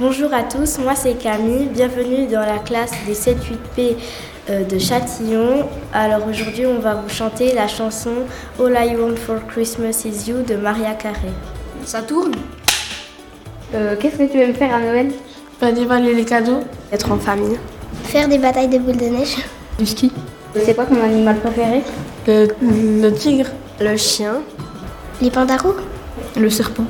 Bonjour à tous, moi c'est Camille, bienvenue dans la classe des 7-8P euh, de Châtillon. Alors aujourd'hui on va vous chanter la chanson All I Want for Christmas is You de Maria Carey. Ça tourne euh, Qu'est-ce que tu aimes faire à Noël? Bah, Dévaler les cadeaux. Être en famille. Faire des batailles de boules de neige. Du ski. C'est quoi ton animal préféré? Le, le tigre. Le chien. Les pandarous Le serpent.